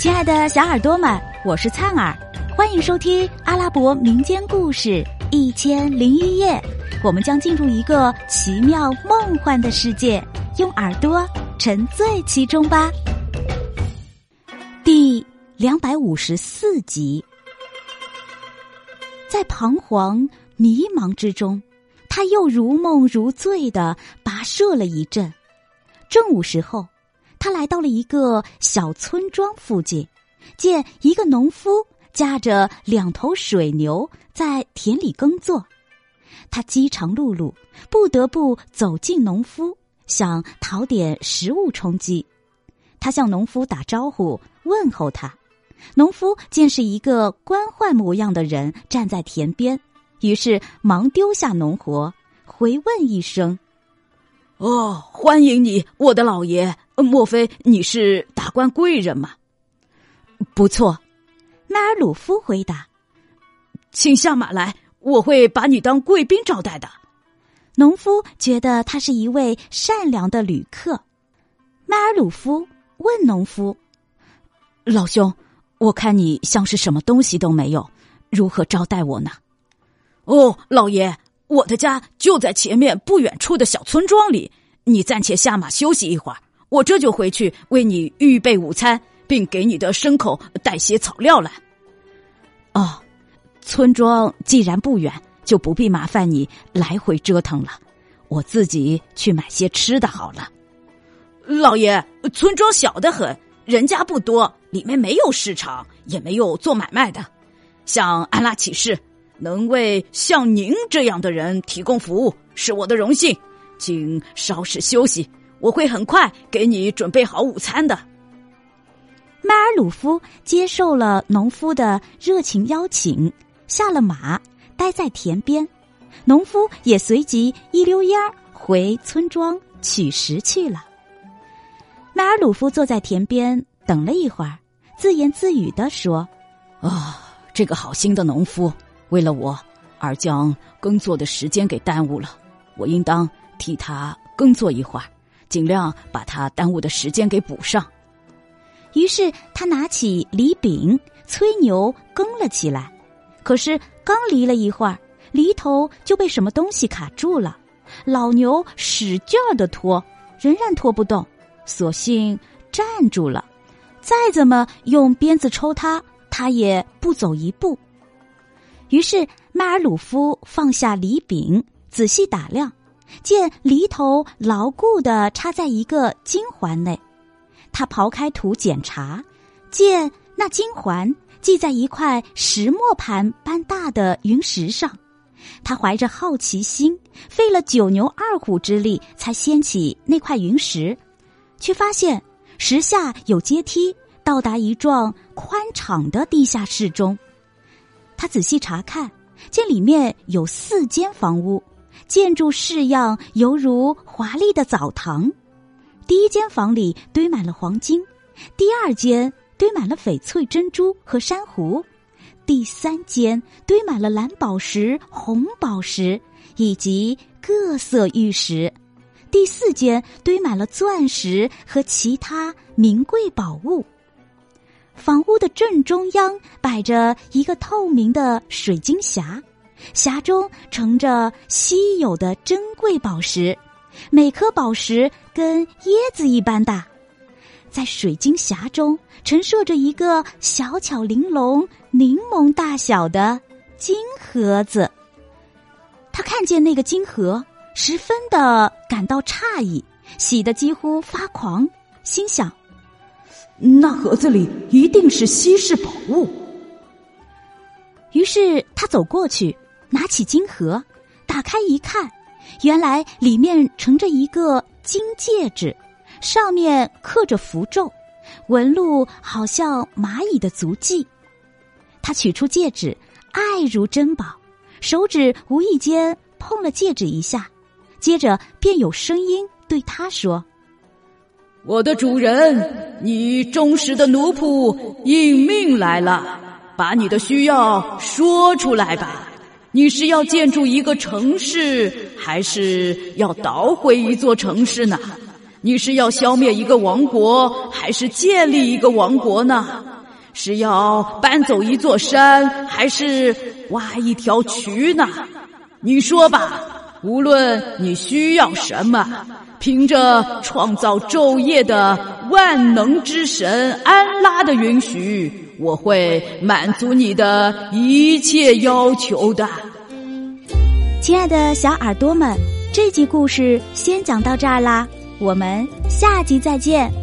亲爱的小耳朵们，我是灿儿，欢迎收听阿拉伯民间故事《一千零一夜》。我们将进入一个奇妙梦幻的世界，用耳朵沉醉其中吧。第两百五十四集，在彷徨迷茫之中，他又如梦如醉的跋涉了一阵。正午时候。他来到了一个小村庄附近，见一个农夫驾着两头水牛在田里耕作。他饥肠辘辘，不得不走进农夫，想讨点食物充饥。他向农夫打招呼，问候他。农夫见是一个官宦模样的人站在田边，于是忙丢下农活，回问一声：“哦，欢迎你，我的老爷。”莫非你是达官贵人吗？不错，迈尔鲁夫回答：“请下马来，我会把你当贵宾招待的。”农夫觉得他是一位善良的旅客。迈尔鲁夫问农夫：“老兄，我看你像是什么东西都没有，如何招待我呢？”“哦，老爷，我的家就在前面不远处的小村庄里，你暂且下马休息一会儿。”我这就回去为你预备午餐，并给你的牲口带些草料来。哦，村庄既然不远，就不必麻烦你来回折腾了。我自己去买些吃的好了。老爷，村庄小得很，人家不多，里面没有市场，也没有做买卖的。像安拉起誓，能为像您这样的人提供服务，是我的荣幸。请稍事休息。我会很快给你准备好午餐的。迈尔鲁夫接受了农夫的热情邀请，下了马，待在田边。农夫也随即一溜烟儿回村庄取食去了。迈尔鲁夫坐在田边等了一会儿，自言自语的说：“啊，这个好心的农夫，为了我而将耕作的时间给耽误了。我应当替他耕作一会儿。”尽量把他耽误的时间给补上。于是他拿起犁柄，催牛耕了起来。可是刚犁了一会儿，犁头就被什么东西卡住了。老牛使劲儿的拖，仍然拖不动，索性站住了。再怎么用鞭子抽它，它也不走一步。于是迈尔鲁夫放下犁柄，仔细打量。见犁头牢固的插在一个金环内，他刨开土检查，见那金环系在一块石磨盘般大的云石上。他怀着好奇心，费了九牛二虎之力才掀起那块云石，却发现石下有阶梯，到达一幢宽敞的地下室中。他仔细查看，见里面有四间房屋。建筑式样犹如华丽的澡堂，第一间房里堆满了黄金，第二间堆满了翡翠、珍珠和珊瑚，第三间堆满了蓝宝石、红宝石以及各色玉石，第四间堆满了钻石和其他名贵宝物。房屋的正中央摆着一个透明的水晶匣。匣中盛着稀有的珍贵宝石，每颗宝石跟椰子一般大。在水晶匣中陈设着一个小巧玲珑、柠檬大小的金盒子。他看见那个金盒，十分的感到诧异，喜得几乎发狂，心想：那盒子里一定是稀世宝物。于是他走过去。拿起金盒，打开一看，原来里面盛着一个金戒指，上面刻着符咒，纹路好像蚂蚁的足迹。他取出戒指，爱如珍宝，手指无意间碰了戒指一下，接着便有声音对他说：“我的主人，你忠实的奴仆应命来了，把你的需要说出来吧。”你是要建筑一个城市，还是要捣毁一座城市呢？你是要消灭一个王国，还是建立一个王国呢？是要搬走一座山，还是挖一条渠呢？你说吧。无论你需要什么，凭着创造昼夜的万能之神安拉的允许，我会满足你的一切要求的。亲爱的小耳朵们，这集故事先讲到这儿啦，我们下集再见。